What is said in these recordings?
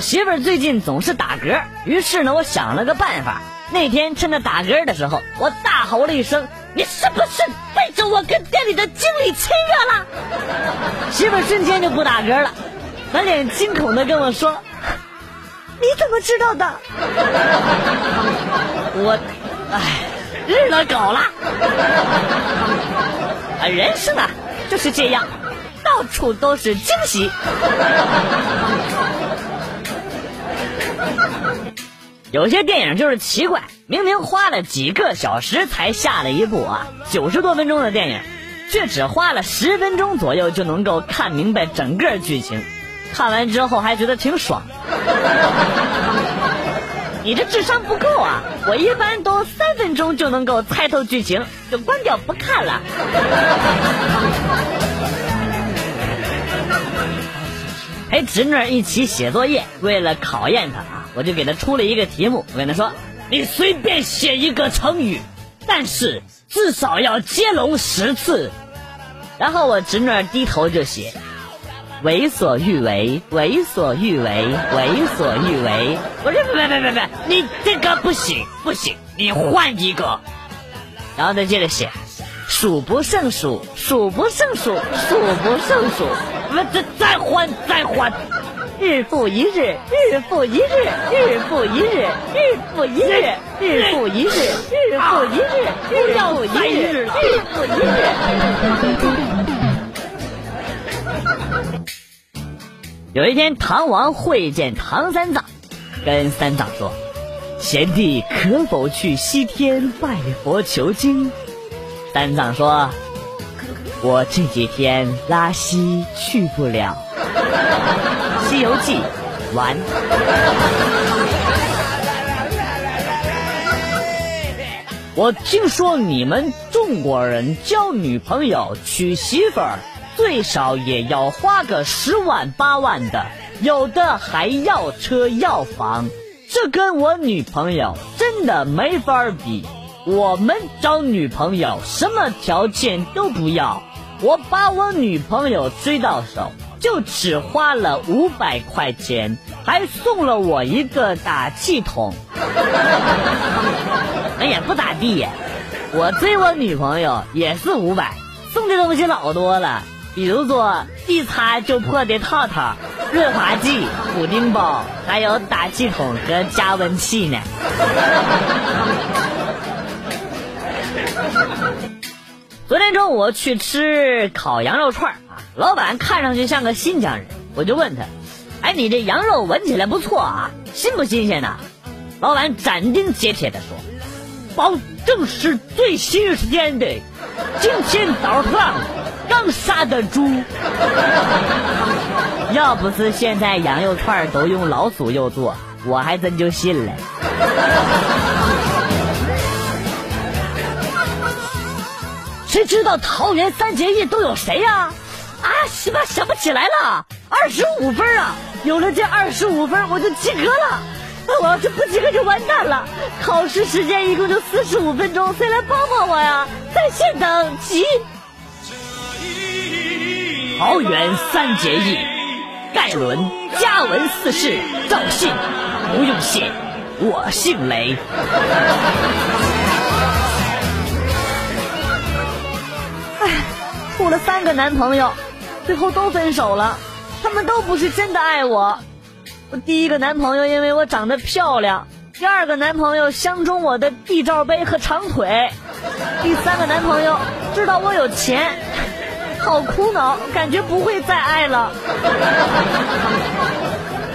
媳妇儿最近总是打嗝，于是呢，我想了个办法。那天趁着打嗝的时候，我大吼了一声：“你是不是背着我跟店里的经理签约了？”媳妇儿瞬间就不打嗝了，满脸惊恐的跟我说：“你怎么知道的？”我，唉，日了狗了！啊，人生啊就是这样，到处都是惊喜。有些电影就是奇怪，明明花了几个小时才下了一部啊，九十多分钟的电影，却只花了十分钟左右就能够看明白整个剧情，看完之后还觉得挺爽。你这智商不够啊！我一般都三分钟就能够猜透剧情，就关掉不看了。陪 侄女一起写作业，为了考验她，我就给他出了一个题目。我跟他说：“你随便写一个成语，但是至少要接龙十次。”然后我侄女低头就写：“为所欲为，为所欲为，为所欲为。”我说：“别别别别，你这个不行不行，你换一个。”然后再接着写。数不胜数，数不胜数，数不胜数。我再再换，再换。日复一日，日复一日，日复一日，日复一日，日复一日，日复一日，日复一日，日复一日。有一天，唐王会见唐三藏，跟三藏说：“贤弟可否去西天拜佛求经？”三藏说：“我这几天拉稀去不了。”《西游记》完。我听说你们中国人交女朋友、娶媳妇儿，最少也要花个十万八万的，有的还要车要房，这跟我女朋友真的没法比。我们找女朋友什么条件都不要，我把我女朋友追到手，就只花了五百块钱，还送了我一个打气筒。哎呀，不咋地呀，我追我女朋友也是五百，送的东西老多了，比如说一擦就破的套套、润滑剂、补丁包，还有打气筒和加温器呢。昨天中午去吃烤羊肉串啊，老板看上去像个新疆人，我就问他：“哎，你这羊肉闻起来不错啊，新不新鲜呐？”老板斩钉截铁的说：“保证是最新鲜的，今天早上刚杀的猪。要不是现在羊肉串都用老鼠肉做，我还真就信了。”谁知道桃园三结义都有谁呀？啊，西吧，想不起来了。二十五分啊！有了这二十五分，我就及格了。那我要是不及格就完蛋了。考试时间一共就四十五分钟，谁来帮帮我呀？在线等，急。桃园三结义，盖伦、嘉文四世，赵信，不用谢，我姓雷。处了三个男朋友，最后都分手了。他们都不是真的爱我。我第一个男朋友因为我长得漂亮，第二个男朋友相中我的 D 罩杯和长腿，第三个男朋友知道我有钱，好苦恼，感觉不会再爱了。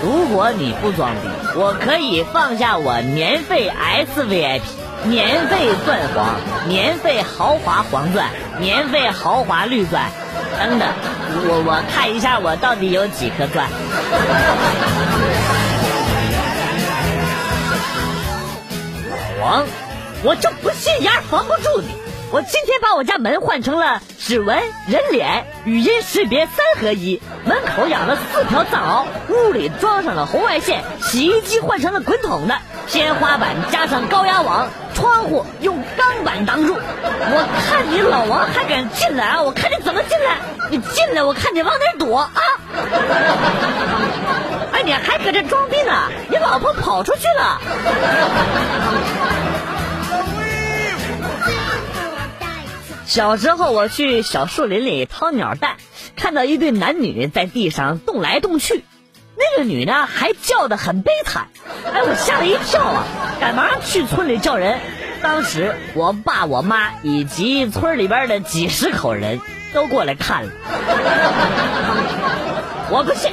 如果你不装逼，我可以放下我年费 S VIP。免费钻黄，免费豪华黄钻，免费豪华绿钻，等等，我我看一下我到底有几颗钻。黄，我就不信眼防不住你。我今天把我家门换成了指纹、人脸、语音识别三合一，门口养了四条藏獒，屋里装上了红外线，洗衣机换成了滚筒的，天花板加上高压网，窗户用钢板挡住。我看你老王还敢进来啊？我看你怎么进来？你进来，我看你往哪躲啊？哎，你还搁这装逼呢，你老婆跑出去了。小时候我去小树林里掏鸟蛋，看到一对男女在地上动来动去，那个女呢还叫得很悲惨，哎，我吓了一跳啊，赶忙去村里叫人。当时我爸我妈以及村里边的几十口人都过来看了，我不信，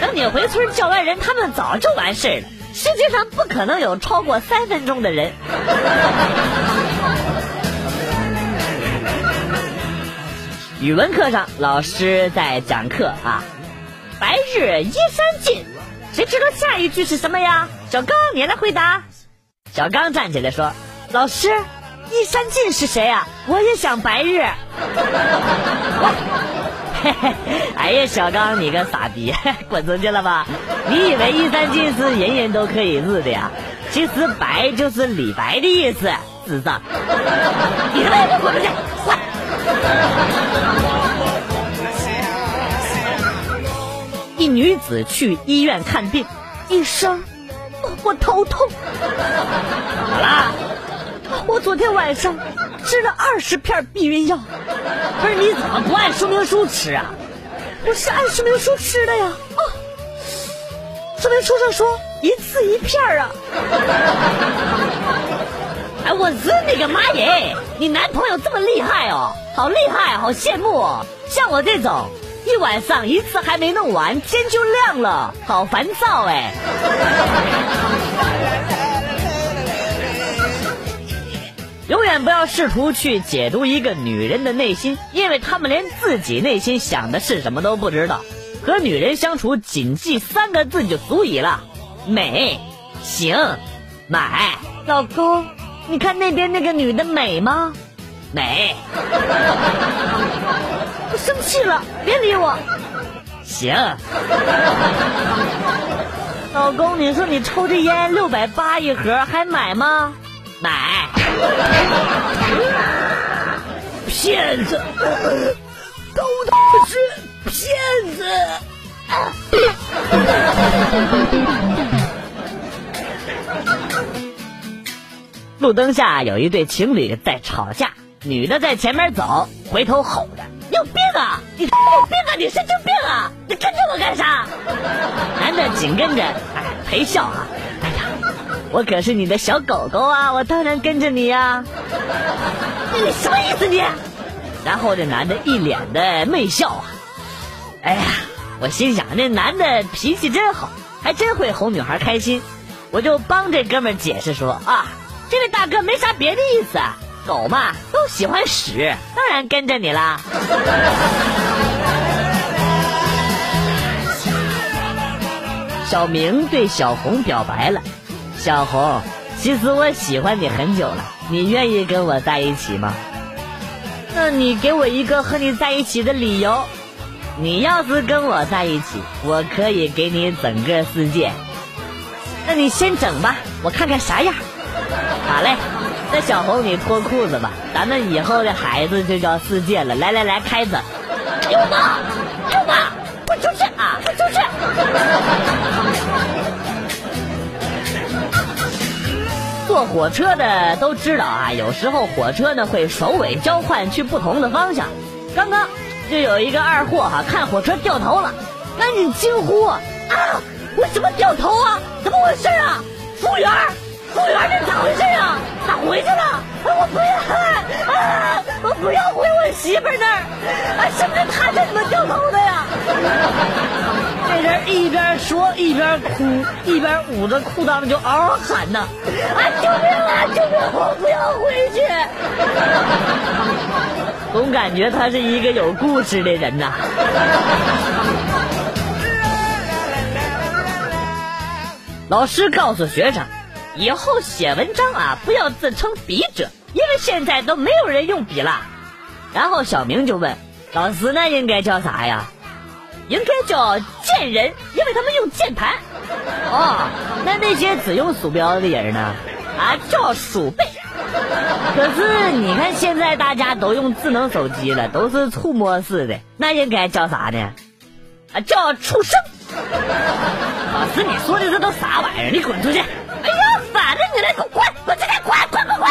等你回村叫完人，他们早就完事了。世界上不可能有超过三分钟的人。语文课上，老师在讲课啊，白日依山尽，谁知道下一句是什么呀？小刚，你来回答。小刚站起来说。老师，依山尽是谁啊？我也想白日。哎呀，小刚，你个傻逼，滚出去了吧！你以为依山尽是人人都可以日的呀？其实白就是李白的意思，智障！你他妈给我滚出去！滚！女子去医院看病，医生，我头痛。好啦。我昨天晚上吃了二十片避孕药，不是你怎么不按说明书吃啊？我是按说明书吃的呀。哦，说明书上说一次一片啊。哎，我日你个妈耶！你男朋友这么厉害哦，好厉害，好羡慕哦。像我这种一晚上一次还没弄完，天就亮了，好烦躁哎。永远不要试图去解读一个女人的内心，因为她们连自己内心想的是什么都不知道。和女人相处，谨记三个字就足以了：美、行、买。老公，你看那边那个女的美吗？美。我生气了，别理我。行。老公，你说你抽的烟六百八一盒，还买吗？买。骗子，都都是骗子。路灯下有一对情侣在吵架，女的在前面走，回头吼着：“有病啊！你有病啊！你神经病啊！你跟着我干啥？”男的紧跟着，哎，陪笑啊。哎呀我可是你的小狗狗啊！我当然跟着你呀。你什么意思你？然后这男的一脸的媚笑啊。哎呀，我心想那男的脾气真好，还真会哄女孩开心。我就帮这哥们解释说啊，这位大哥没啥别的意思，狗嘛都喜欢屎，当然跟着你啦。小明对小红表白了。小红，其实我喜欢你很久了，你愿意跟我在一起吗？那你给我一个和你在一起的理由。你要是跟我在一起，我可以给你整个世界。那你先整吧，我看看啥样。好嘞，那小红你脱裤子吧，咱们以后的孩子就叫世界了。来来来，开着。有吗？有吗？滚出去啊！滚出去！坐火车的都知道啊，有时候火车呢会首尾交换去不同的方向。刚刚就有一个二货哈，看火车掉头了，赶紧惊呼啊！为什么掉头啊？怎么回事啊？服务员，服务员，这咋回事啊？咋回去了？我不要啊！我不要回我媳妇那儿啊！是不是他叫你们掉头的呀？这人一边说一边哭，一边捂着裤裆就嗷嗷喊呐：“啊，救命啊！救命！我不要回去！”总感觉他是一个有故事的人呐。老师告诉学生，以后写文章啊，不要自称笔者，因为现在都没有人用笔了。然后小明就问老师：“那应该叫啥呀？”应该叫贱人，因为他们用键盘。哦，那那些只用鼠标的人呢？啊，叫鼠辈。可是你看现在大家都用智能手机了，都是触摸式的，那应该叫啥呢？啊，叫畜生。老师，你说的这都啥玩意儿？你滚出去！哎呀，烦着你了，给我滚！滚出去！滚滚滚滚！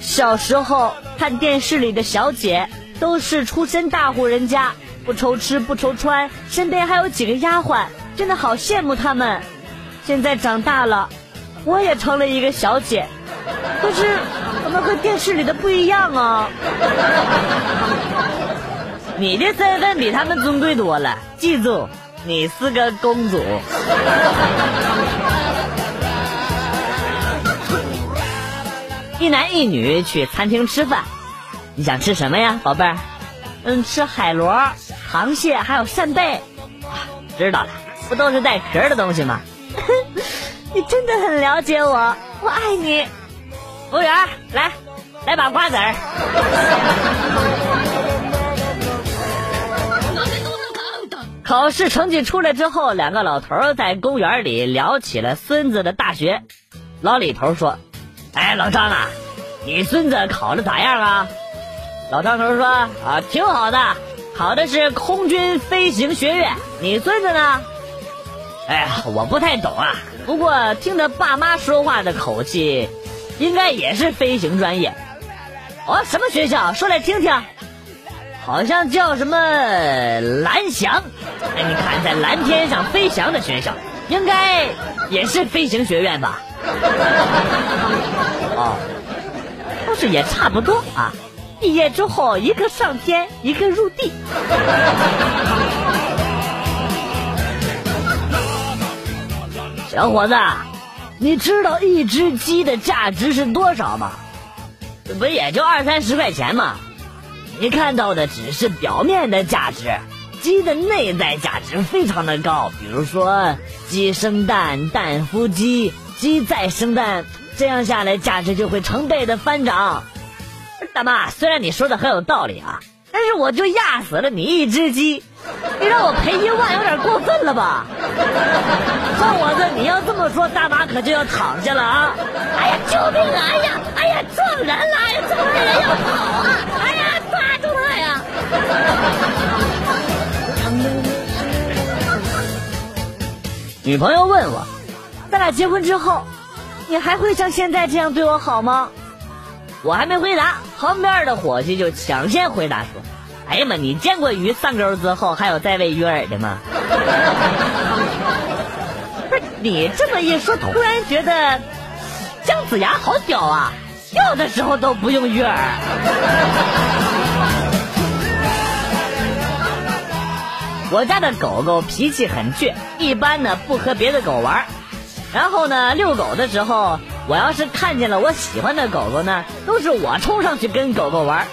小时候看电视里的小姐都是出身大户人家，不愁吃不愁穿，身边还有几个丫鬟，真的好羡慕她们。现在长大了，我也成了一个小姐，可是怎么和电视里的不一样啊？你的身份比他们尊贵多了，记住，你是个公主。一男一女去餐厅吃饭，你想吃什么呀，宝贝儿？嗯，吃海螺、螃蟹还有扇贝。知道了，不都是带壳的东西吗？你真的很了解我，我爱你。服务员，来，来把瓜子儿。考试成绩出来之后，两个老头在公园里聊起了孙子的大学。老李头说：“哎，老张啊，你孙子考的咋样啊？”老张头说：“啊，挺好的，考的是空军飞行学院。你孙子呢？”哎呀，我不太懂啊，不过听他爸妈说话的口气，应该也是飞行专业。哦，什么学校？说来听听。好像叫什么蓝翔，哎，你看在蓝天上飞翔的学校，应该也是飞行学院吧？哦，倒是也差不多啊。毕业之后，一个上天，一个入地。小伙子，你知道一只鸡的价值是多少吗？不也就二三十块钱吗？你看到的只是表面的价值，鸡的内在价值非常的高。比如说，鸡生蛋，蛋孵鸡，鸡再生蛋，这样下来价值就会成倍的翻涨。大妈，虽然你说的很有道理啊，但是我就压死了你一只鸡，你让我赔一万有点过分了吧？算我的，你要这么说，大妈可就要躺下了啊！哎呀，救命啊！哎呀，哎呀，撞人了！哎呀，撞人要跑啊！哎！女朋友问我：“咱俩结婚之后，你还会像现在这样对我好吗？”我还没回答，旁边的伙计就抢先回答说：“哎呀妈，你见过鱼上钩之后还有再喂鱼饵的吗？” 不是你这么一说，突然觉得姜子牙好屌啊，钓的时候都不用鱼饵。我家的狗狗脾气很倔，一般呢不和别的狗玩。然后呢，遛狗的时候，我要是看见了我喜欢的狗狗呢，都是我冲上去跟狗狗玩。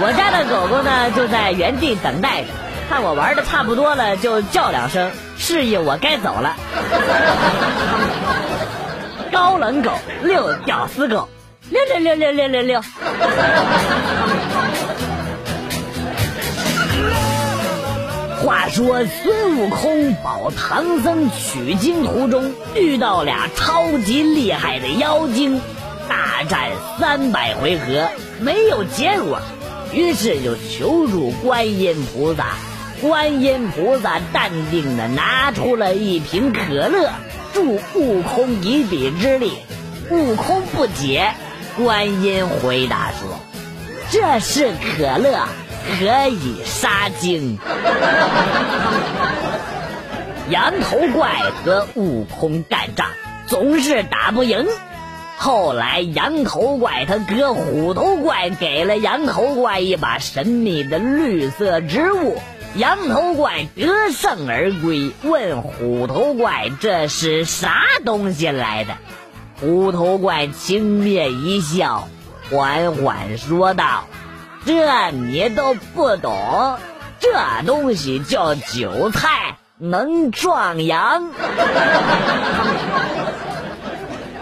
我家的狗狗呢就在原地等待着，看我玩的差不多了，就叫两声，示意我该走了。高冷狗遛屌丝狗，遛遛遛遛遛遛遛。话说孙悟空保唐僧取经途中遇到俩超级厉害的妖精，大战三百回合没有结果，于是就求助观音菩萨。观音菩萨淡定的拿出了一瓶可乐，助悟空一臂之力。悟空不解，观音回答说：“这是可乐。”可以杀精。羊头怪和悟空干仗，总是打不赢。后来羊头怪他哥虎头怪给了羊头怪一把神秘的绿色植物，羊头怪得胜而归。问虎头怪这是啥东西来的？虎头怪轻蔑一笑，缓缓说道。这你都不懂，这东西叫韭菜，能壮阳。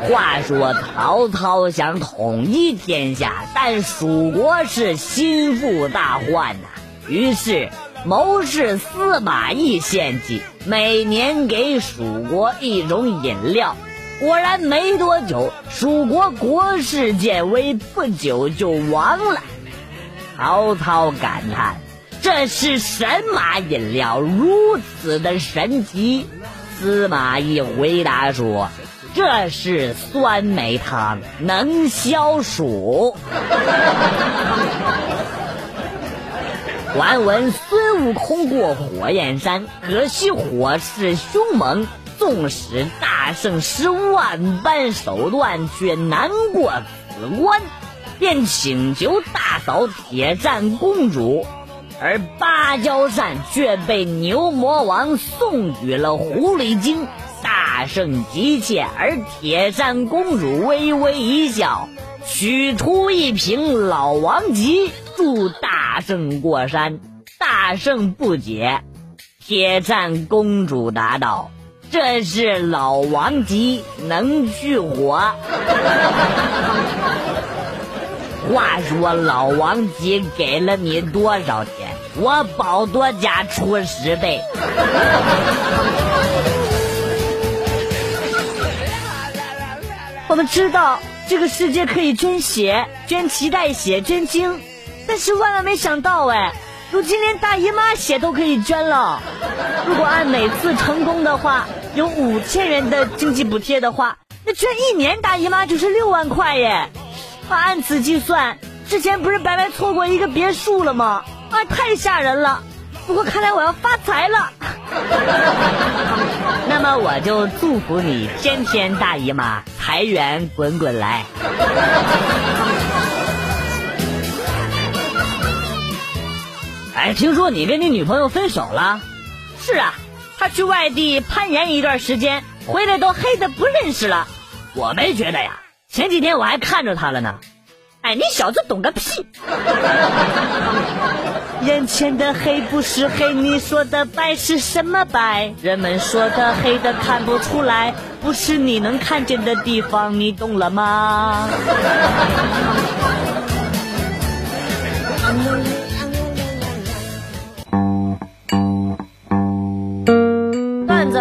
话说曹操想统一天下，但蜀国是心腹大患呐。于是谋士司马懿献计，每年给蜀国一种饮料。果然没多久，蜀国国势渐微，不久就亡了。曹操感叹：“这是神马饮料如此的神奇？司马懿回答说：“这是酸梅汤，能消暑。”传闻孙悟空过火焰山，可惜火势凶猛，纵使大圣使万般手段，却难过此关。便请求大嫂铁扇公主，而芭蕉扇却被牛魔王送予了狐狸精。大圣急切，而铁扇公主微微一笑，取出一瓶老王吉，助大圣过山。大圣不解，铁扇公主答道：“这是老王吉，能去火。” 话说老王吉给了你多少钱？我保多家出十倍。我们知道这个世界可以捐血、捐脐带血、捐精，但是万万没想到哎，如今连大姨妈血都可以捐了。如果按每次成功的话有五千元的经济补贴的话，那捐一年大姨妈就是六万块耶。按此计算，之前不是白白错过一个别墅了吗？啊，太吓人了！不过看来我要发财了。那么我就祝福你天天大姨妈，财源滚滚来。哎，听说你跟你女朋友分手了？是啊，她去外地攀岩一段时间，回来都黑的不认识了。我没觉得呀。前几天我还看着他了呢，哎，你小子懂个屁！眼前的黑不是黑，你说的白是什么白？人们说的黑的看不出来，不是你能看见的地方，你懂了吗？